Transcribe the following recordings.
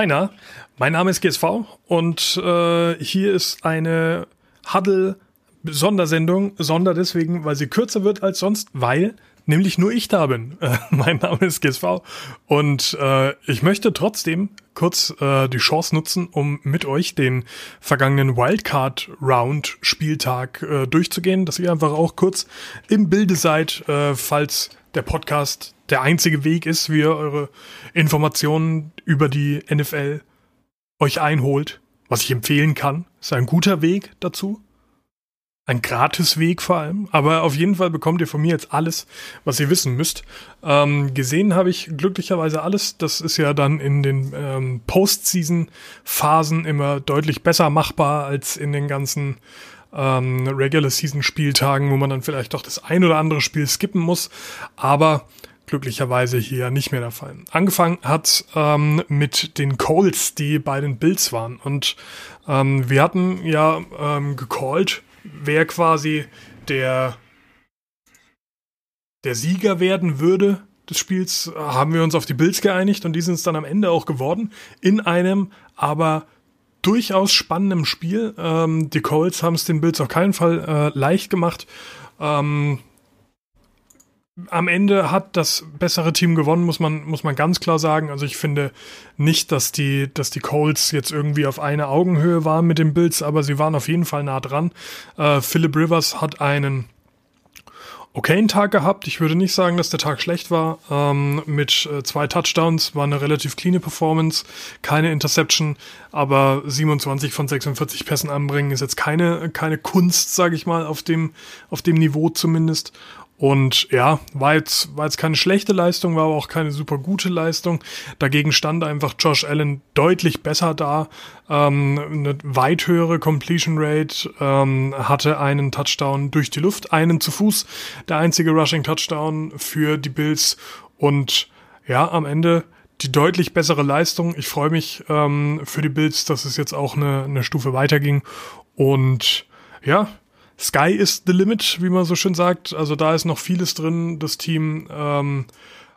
Hi, mein Name ist GSV und äh, hier ist eine Huddle-Sondersendung. Sonder deswegen, weil sie kürzer wird als sonst, weil nämlich nur ich da bin. Äh, mein Name ist GSV und äh, ich möchte trotzdem kurz äh, die Chance nutzen, um mit euch den vergangenen Wildcard Round Spieltag äh, durchzugehen, dass ihr einfach auch kurz im Bilde seid, äh, falls der Podcast der einzige Weg ist, wie ihr eure Informationen über die NFL euch einholt. Was ich empfehlen kann, ist ein guter Weg dazu. Ein gratis Weg vor allem. Aber auf jeden Fall bekommt ihr von mir jetzt alles, was ihr wissen müsst. Ähm, gesehen habe ich glücklicherweise alles. Das ist ja dann in den ähm, Postseason-Phasen immer deutlich besser machbar als in den ganzen ähm, Regular Season Spieltagen, wo man dann vielleicht doch das ein oder andere Spiel skippen muss. Aber glücklicherweise hier nicht mehr der Fall. Angefangen hat ähm, mit den Colts, die bei den Bills waren. Und ähm, wir hatten ja ähm, gecallt, wer quasi der, der Sieger werden würde des Spiels, haben wir uns auf die Bills geeinigt und die sind es dann am Ende auch geworden. In einem aber durchaus spannendem Spiel. Ähm, die Colts haben es den Bills auf keinen Fall äh, leicht gemacht. Ähm, am Ende hat das bessere Team gewonnen, muss man, muss man ganz klar sagen. Also ich finde nicht, dass die, dass die Colts jetzt irgendwie auf eine Augenhöhe waren mit den Bills, aber sie waren auf jeden Fall nah dran. Äh, Philip Rivers hat einen okayen Tag gehabt. Ich würde nicht sagen, dass der Tag schlecht war. Ähm, mit äh, zwei Touchdowns war eine relativ cleane Performance, keine Interception, aber 27 von 46 Pässen anbringen ist jetzt keine, keine Kunst, sage ich mal, auf dem, auf dem Niveau zumindest. Und ja, war jetzt, war jetzt keine schlechte Leistung, war aber auch keine super gute Leistung. Dagegen stand einfach Josh Allen deutlich besser da. Ähm, eine weit höhere Completion Rate, ähm, hatte einen Touchdown durch die Luft, einen zu Fuß, der einzige Rushing Touchdown für die Bills. Und ja, am Ende die deutlich bessere Leistung. Ich freue mich ähm, für die Bills, dass es jetzt auch eine, eine Stufe weiterging. Und ja, Sky is the limit, wie man so schön sagt. Also da ist noch vieles drin. Das Team ähm,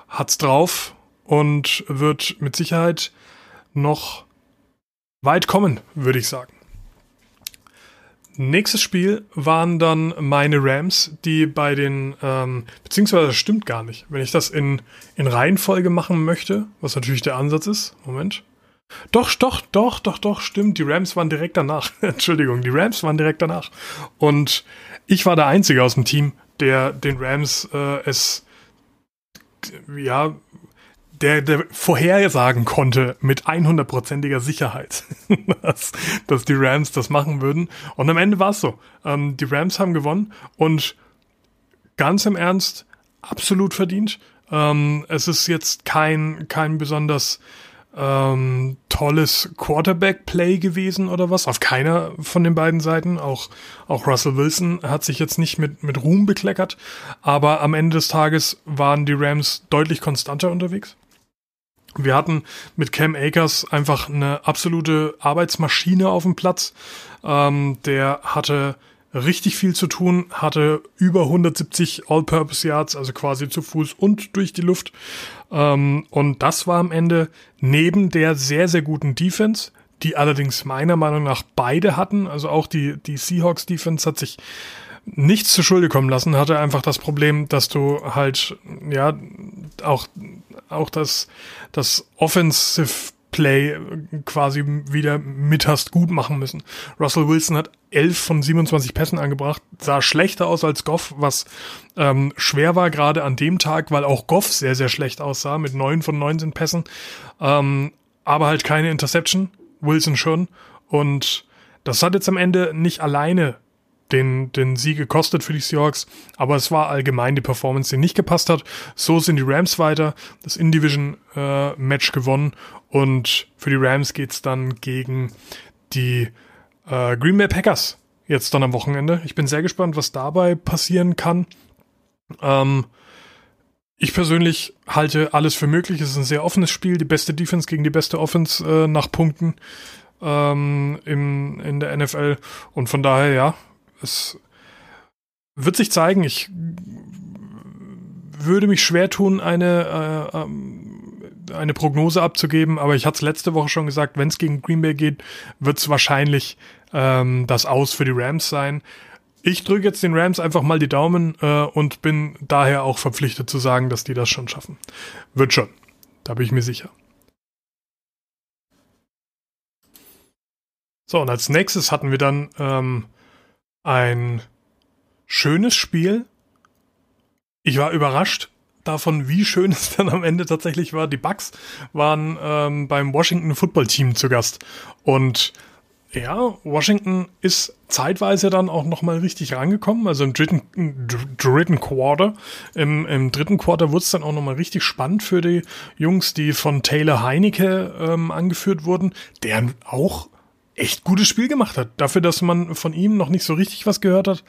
hat's drauf und wird mit Sicherheit noch weit kommen, würde ich sagen. Nächstes Spiel waren dann meine Rams, die bei den, ähm, beziehungsweise das stimmt gar nicht. Wenn ich das in, in Reihenfolge machen möchte, was natürlich der Ansatz ist, Moment, doch, doch, doch, doch, doch, stimmt. Die Rams waren direkt danach. Entschuldigung, die Rams waren direkt danach. Und ich war der Einzige aus dem Team, der den Rams äh, es, ja, der, der vorhersagen konnte mit 100%iger Sicherheit, dass, dass die Rams das machen würden. Und am Ende war es so. Ähm, die Rams haben gewonnen und ganz im Ernst, absolut verdient. Ähm, es ist jetzt kein, kein besonders ähm, tolles Quarterback-Play gewesen oder was. Auf keiner von den beiden Seiten. Auch, auch Russell Wilson hat sich jetzt nicht mit, mit Ruhm bekleckert. Aber am Ende des Tages waren die Rams deutlich konstanter unterwegs. Wir hatten mit Cam Akers einfach eine absolute Arbeitsmaschine auf dem Platz. Ähm, der hatte richtig viel zu tun, hatte über 170 All-Purpose Yards, also quasi zu Fuß und durch die Luft. Ähm, und das war am Ende neben der sehr, sehr guten Defense, die allerdings meiner Meinung nach beide hatten, also auch die, die Seahawks Defense hat sich nichts zu Schulde kommen lassen, hatte einfach das Problem, dass du halt, ja, auch, auch das, das Offensive Play quasi wieder mit hast gut machen müssen. Russell Wilson hat 11 von 27 Pässen angebracht, sah schlechter aus als Goff, was ähm, schwer war gerade an dem Tag, weil auch Goff sehr, sehr schlecht aussah mit 9 von 19 Pässen, ähm, aber halt keine Interception, Wilson schon und das hat jetzt am Ende nicht alleine den, den Sieg gekostet für die Seahawks, aber es war allgemein die Performance, die nicht gepasst hat. So sind die Rams weiter, das In-Division-Match äh, gewonnen und für die Rams geht's dann gegen die äh, Green Bay Packers jetzt dann am Wochenende. Ich bin sehr gespannt, was dabei passieren kann. Ähm, ich persönlich halte alles für möglich. Es ist ein sehr offenes Spiel, die beste Defense gegen die beste Offense äh, nach Punkten ähm, im, in der NFL. Und von daher, ja, es wird sich zeigen. Ich würde mich schwer tun, eine, äh, ähm, eine Prognose abzugeben, aber ich hatte es letzte Woche schon gesagt, wenn es gegen Green Bay geht, wird es wahrscheinlich ähm, das Aus für die Rams sein. Ich drücke jetzt den Rams einfach mal die Daumen äh, und bin daher auch verpflichtet zu sagen, dass die das schon schaffen. Wird schon. Da bin ich mir sicher. So, und als nächstes hatten wir dann ähm, ein schönes Spiel. Ich war überrascht davon, wie schön es dann am Ende tatsächlich war. Die Bucks waren ähm, beim Washington Football Team zu Gast. Und ja, Washington ist zeitweise dann auch nochmal richtig rangekommen, also im dritten, dritten Quarter. Im, im dritten Quarter wurde es dann auch nochmal richtig spannend für die Jungs, die von Taylor Heinecke ähm, angeführt wurden, der auch echt gutes Spiel gemacht hat. Dafür, dass man von ihm noch nicht so richtig was gehört hat.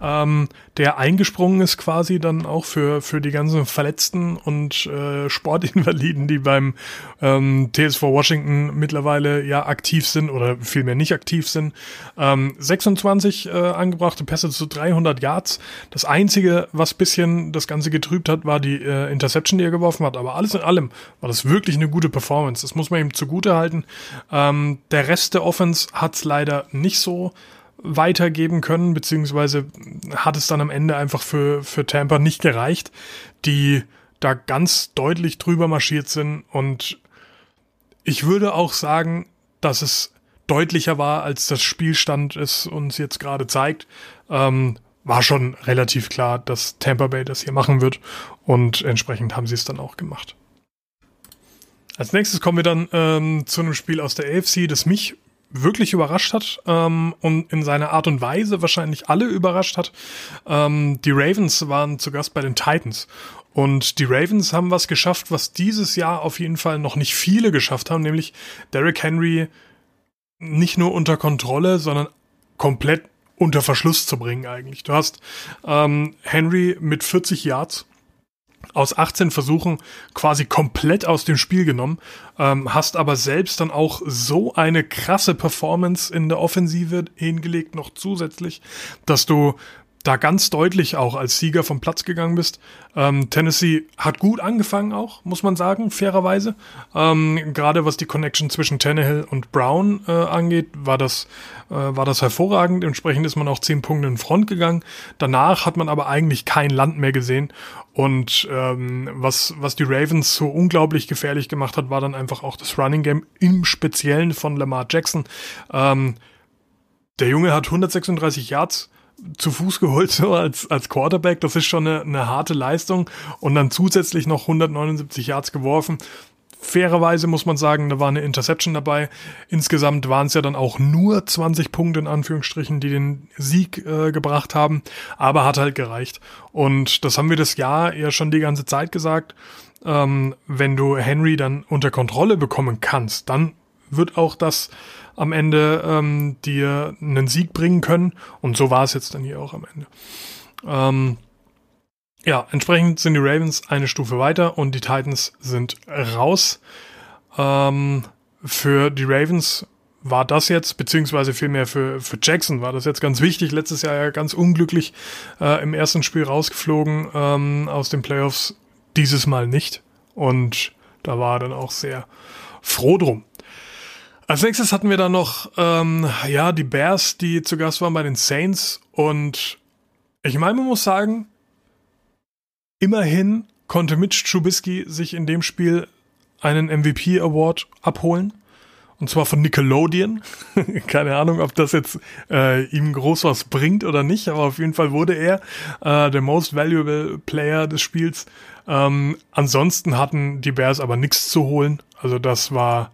Ähm, der eingesprungen ist quasi dann auch für, für die ganzen Verletzten und äh, Sportinvaliden, die beim ähm, TSV Washington mittlerweile ja aktiv sind oder vielmehr nicht aktiv sind. Ähm, 26 äh, angebrachte Pässe zu 300 Yards. Das Einzige, was bisschen das Ganze getrübt hat, war die äh, Interception, die er geworfen hat. Aber alles in allem war das wirklich eine gute Performance. Das muss man ihm zugute halten. Ähm, der Rest der Offense Offense hat es leider nicht so weitergeben können, beziehungsweise hat es dann am Ende einfach für, für Tampa nicht gereicht, die da ganz deutlich drüber marschiert sind und ich würde auch sagen, dass es deutlicher war, als das Spielstand es uns jetzt gerade zeigt. Ähm, war schon relativ klar, dass Tampa Bay das hier machen wird und entsprechend haben sie es dann auch gemacht. Als nächstes kommen wir dann ähm, zu einem Spiel aus der AFC, das mich wirklich überrascht hat ähm, und in seiner Art und Weise wahrscheinlich alle überrascht hat. Ähm, die Ravens waren zu Gast bei den Titans. Und die Ravens haben was geschafft, was dieses Jahr auf jeden Fall noch nicht viele geschafft haben, nämlich Derrick Henry nicht nur unter Kontrolle, sondern komplett unter Verschluss zu bringen eigentlich. Du hast ähm, Henry mit 40 Yards aus 18 Versuchen quasi komplett aus dem Spiel genommen, ähm, hast aber selbst dann auch so eine krasse Performance in der Offensive hingelegt, noch zusätzlich, dass du da ganz deutlich auch als Sieger vom Platz gegangen bist. Ähm, Tennessee hat gut angefangen auch, muss man sagen, fairerweise. Ähm, Gerade was die Connection zwischen Tannehill und Brown äh, angeht, war das, äh, war das hervorragend. Entsprechend ist man auch zehn Punkte in Front gegangen. Danach hat man aber eigentlich kein Land mehr gesehen. Und ähm, was, was die Ravens so unglaublich gefährlich gemacht hat, war dann einfach auch das Running Game im Speziellen von Lamar Jackson. Ähm, der Junge hat 136 Yards zu Fuß geholt so als, als Quarterback. Das ist schon eine, eine harte Leistung. Und dann zusätzlich noch 179 Yards geworfen. Fairerweise muss man sagen, da war eine Interception dabei. Insgesamt waren es ja dann auch nur 20 Punkte in Anführungsstrichen, die den Sieg äh, gebracht haben, aber hat halt gereicht. Und das haben wir das Jahr ja schon die ganze Zeit gesagt. Ähm, wenn du Henry dann unter Kontrolle bekommen kannst, dann wird auch das am Ende ähm, dir einen Sieg bringen können. Und so war es jetzt dann hier auch am Ende. Ähm, ja, entsprechend sind die Ravens eine Stufe weiter und die Titans sind raus. Ähm, für die Ravens war das jetzt, beziehungsweise vielmehr für, für Jackson war das jetzt ganz wichtig. Letztes Jahr ja ganz unglücklich äh, im ersten Spiel rausgeflogen ähm, aus den Playoffs. Dieses Mal nicht. Und da war er dann auch sehr froh drum. Als nächstes hatten wir dann noch, ähm, ja, die Bears, die zu Gast waren bei den Saints. Und ich meine, man muss sagen, immerhin konnte Mitch Trubisky sich in dem Spiel einen MVP Award abholen. Und zwar von Nickelodeon. Keine Ahnung, ob das jetzt äh, ihm groß was bringt oder nicht, aber auf jeden Fall wurde er äh, der Most Valuable Player des Spiels. Ähm, ansonsten hatten die Bears aber nichts zu holen. Also das war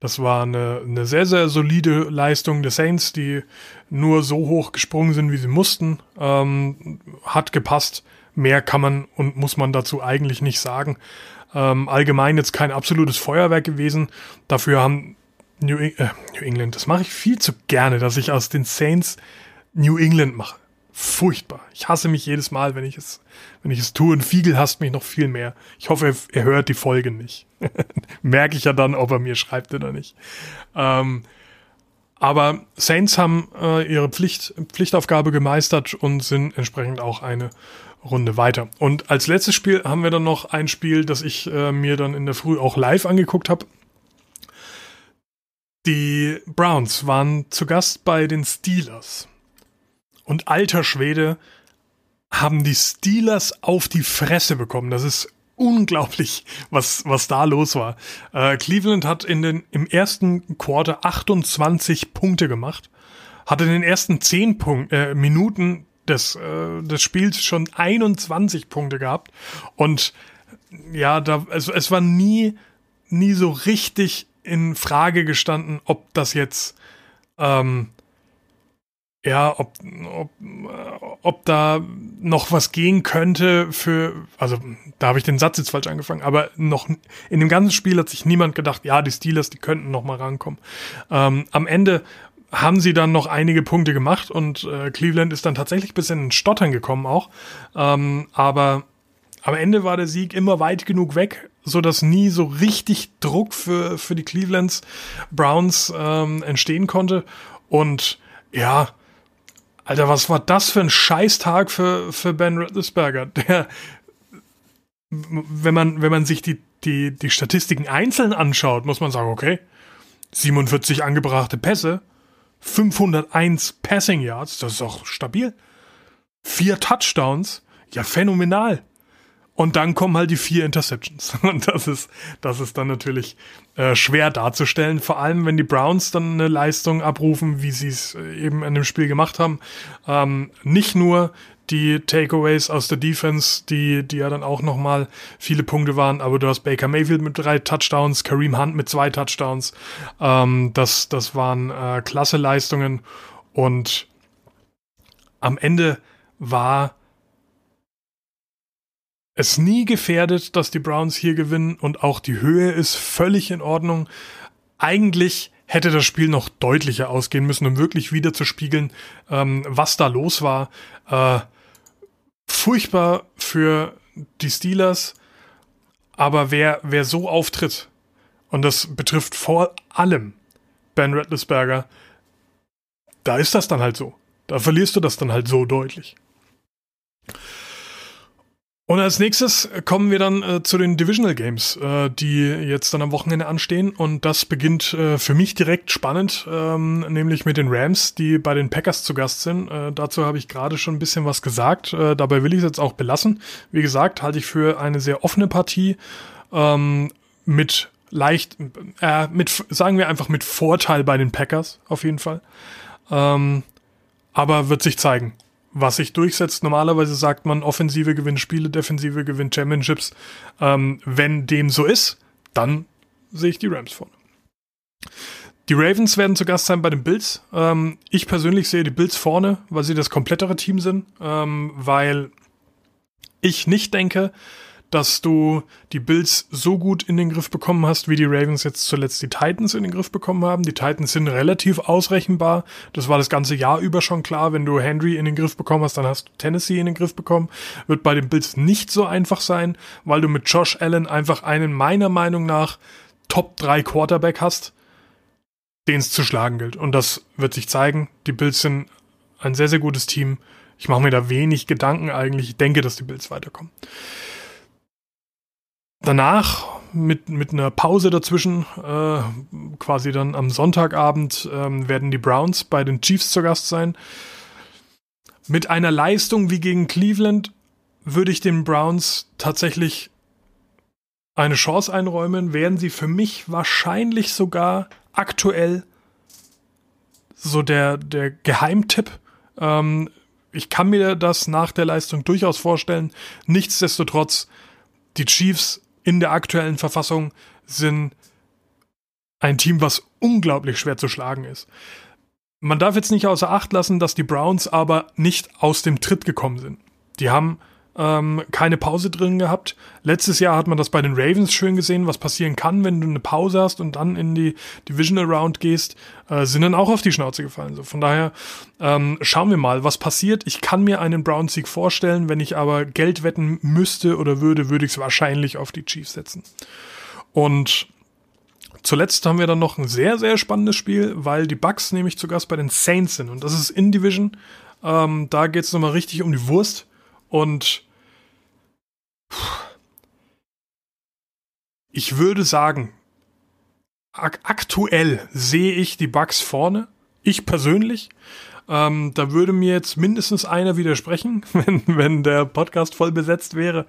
das war eine, eine sehr, sehr solide Leistung der Saints, die nur so hoch gesprungen sind, wie sie mussten. Ähm, hat gepasst. Mehr kann man und muss man dazu eigentlich nicht sagen. Ähm, allgemein jetzt kein absolutes Feuerwerk gewesen. Dafür haben New, äh, New England, das mache ich viel zu gerne, dass ich aus den Saints New England mache furchtbar. Ich hasse mich jedes Mal, wenn ich es, wenn ich es tue. Und Fiegel hasst mich noch viel mehr. Ich hoffe, er, er hört die Folge nicht. Merke ich ja dann, ob er mir schreibt oder nicht. Ähm, aber Saints haben äh, ihre Pflicht, Pflichtaufgabe gemeistert und sind entsprechend auch eine Runde weiter. Und als letztes Spiel haben wir dann noch ein Spiel, das ich äh, mir dann in der Früh auch live angeguckt habe. Die Browns waren zu Gast bei den Steelers. Und alter Schwede haben die Steelers auf die Fresse bekommen. Das ist unglaublich, was, was da los war. Äh, Cleveland hat in den, im ersten Quarter 28 Punkte gemacht, hat in den ersten 10 Punkt, äh, Minuten des, äh, des Spiels schon 21 Punkte gehabt. Und ja, da, es, es war nie, nie so richtig in Frage gestanden, ob das jetzt ähm, ja, ob, ob, ob da noch was gehen könnte für, also da habe ich den Satz jetzt falsch angefangen, aber noch in dem ganzen Spiel hat sich niemand gedacht, ja, die Steelers, die könnten noch mal rankommen. Ähm, am Ende haben sie dann noch einige Punkte gemacht und äh, Cleveland ist dann tatsächlich bis in den Stottern gekommen auch. Ähm, aber am Ende war der Sieg immer weit genug weg, so dass nie so richtig Druck für, für die Clevelands Browns ähm, entstehen konnte. Und ja, Alter, was war das für ein Scheißtag für, für Ben Roethlisberger? Der, wenn man, wenn man sich die, die, die Statistiken einzeln anschaut, muss man sagen, okay, 47 angebrachte Pässe, 501 Passing Yards, das ist auch stabil. Vier Touchdowns, ja phänomenal. Und dann kommen halt die vier Interceptions. Und das ist, das ist dann natürlich äh, schwer darzustellen. Vor allem, wenn die Browns dann eine Leistung abrufen, wie sie es äh, eben in dem Spiel gemacht haben. Ähm, nicht nur die Takeaways aus der Defense, die, die ja dann auch nochmal viele Punkte waren, aber du hast Baker Mayfield mit drei Touchdowns, Kareem Hunt mit zwei Touchdowns. Ähm, das, das waren äh, klasse Leistungen. Und am Ende war es nie gefährdet, dass die Browns hier gewinnen und auch die Höhe ist völlig in Ordnung. Eigentlich hätte das Spiel noch deutlicher ausgehen müssen, um wirklich wieder zu spiegeln, ähm, was da los war. Äh, furchtbar für die Steelers, aber wer, wer so auftritt, und das betrifft vor allem Ben Rattlesberger, da ist das dann halt so. Da verlierst du das dann halt so deutlich. Und als nächstes kommen wir dann äh, zu den Divisional Games, äh, die jetzt dann am Wochenende anstehen. Und das beginnt äh, für mich direkt spannend, ähm, nämlich mit den Rams, die bei den Packers zu Gast sind. Äh, dazu habe ich gerade schon ein bisschen was gesagt. Äh, dabei will ich es jetzt auch belassen. Wie gesagt, halte ich für eine sehr offene Partie ähm, mit leicht, äh, mit, sagen wir einfach mit Vorteil bei den Packers auf jeden Fall. Ähm, aber wird sich zeigen was sich durchsetzt. Normalerweise sagt man, Offensive gewinnt Spiele, Defensive gewinnt Championships. Ähm, wenn dem so ist, dann sehe ich die Rams vorne. Die Ravens werden zu Gast sein bei den Bills. Ähm, ich persönlich sehe die Bills vorne, weil sie das komplettere Team sind, ähm, weil ich nicht denke, dass du die Bills so gut in den Griff bekommen hast, wie die Ravens jetzt zuletzt die Titans in den Griff bekommen haben. Die Titans sind relativ ausrechenbar. Das war das ganze Jahr über schon klar. Wenn du Henry in den Griff bekommen hast, dann hast du Tennessee in den Griff bekommen. Wird bei den Bills nicht so einfach sein, weil du mit Josh Allen einfach einen meiner Meinung nach Top 3 Quarterback hast, den es zu schlagen gilt. Und das wird sich zeigen. Die Bills sind ein sehr, sehr gutes Team. Ich mache mir da wenig Gedanken eigentlich. Ich denke, dass die Bills weiterkommen. Danach mit, mit einer Pause dazwischen, äh, quasi dann am Sonntagabend, äh, werden die Browns bei den Chiefs zu Gast sein. Mit einer Leistung wie gegen Cleveland würde ich den Browns tatsächlich eine Chance einräumen, werden sie für mich wahrscheinlich sogar aktuell so der, der Geheimtipp. Ähm, ich kann mir das nach der Leistung durchaus vorstellen. Nichtsdestotrotz, die Chiefs in der aktuellen Verfassung sind ein Team, was unglaublich schwer zu schlagen ist. Man darf jetzt nicht außer Acht lassen, dass die Browns aber nicht aus dem Tritt gekommen sind. Die haben ähm, keine Pause drin gehabt. Letztes Jahr hat man das bei den Ravens schön gesehen, was passieren kann, wenn du eine Pause hast und dann in die Divisional Round gehst, äh, sind dann auch auf die Schnauze gefallen. So, von daher ähm, schauen wir mal, was passiert. Ich kann mir einen Browns-Sieg vorstellen, wenn ich aber Geld wetten müsste oder würde, würde ich es wahrscheinlich auf die Chiefs setzen. Und Zuletzt haben wir dann noch ein sehr, sehr spannendes Spiel, weil die Bucks nämlich zu Gast bei den Saints sind. Und das ist in Division. Ähm, da geht es nochmal richtig um die Wurst. Und Ich würde sagen, ak aktuell sehe ich die Bugs vorne. Ich persönlich. Ähm, da würde mir jetzt mindestens einer widersprechen, wenn, wenn der Podcast voll besetzt wäre.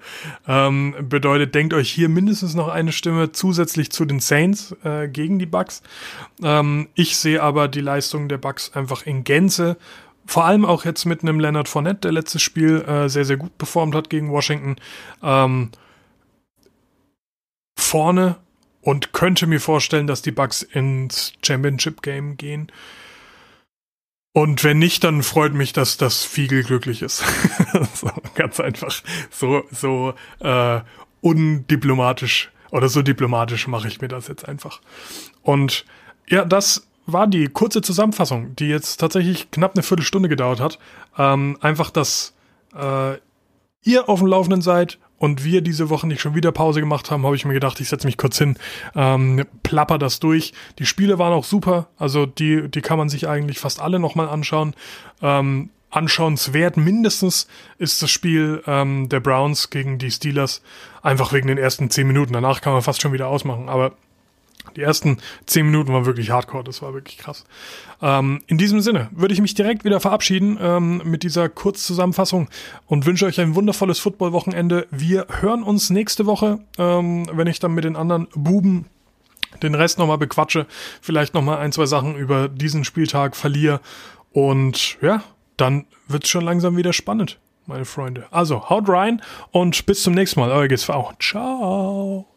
Ähm, bedeutet, denkt euch hier mindestens noch eine Stimme zusätzlich zu den Saints äh, gegen die Bucks. Ähm, ich sehe aber die Leistung der Bucks einfach in Gänze. Vor allem auch jetzt mit einem Leonard Fournette, der letztes Spiel äh, sehr, sehr gut performt hat gegen Washington. Ähm, vorne und könnte mir vorstellen, dass die Bucks ins Championship Game gehen. Und wenn nicht, dann freut mich, dass das Fiegel glücklich ist. so, ganz einfach. So, so äh, undiplomatisch oder so diplomatisch mache ich mir das jetzt einfach. Und ja, das war die kurze Zusammenfassung, die jetzt tatsächlich knapp eine Viertelstunde gedauert hat. Ähm, einfach, dass äh, ihr auf dem Laufenden seid und wir diese Woche nicht schon wieder Pause gemacht haben, habe ich mir gedacht, ich setze mich kurz hin, ähm, plapper das durch. Die Spiele waren auch super, also die, die kann man sich eigentlich fast alle nochmal anschauen. Ähm, anschauenswert mindestens ist das Spiel ähm, der Browns gegen die Steelers, einfach wegen den ersten zehn Minuten. Danach kann man fast schon wieder ausmachen, aber die ersten zehn Minuten waren wirklich hardcore, das war wirklich krass. Ähm, in diesem Sinne würde ich mich direkt wieder verabschieden ähm, mit dieser Kurzzusammenfassung und wünsche euch ein wundervolles Football-Wochenende. Wir hören uns nächste Woche, ähm, wenn ich dann mit den anderen Buben den Rest nochmal bequatsche, vielleicht nochmal ein, zwei Sachen über diesen Spieltag verliere und ja, dann wird es schon langsam wieder spannend, meine Freunde. Also haut rein und bis zum nächsten Mal, euer GSV. Ciao.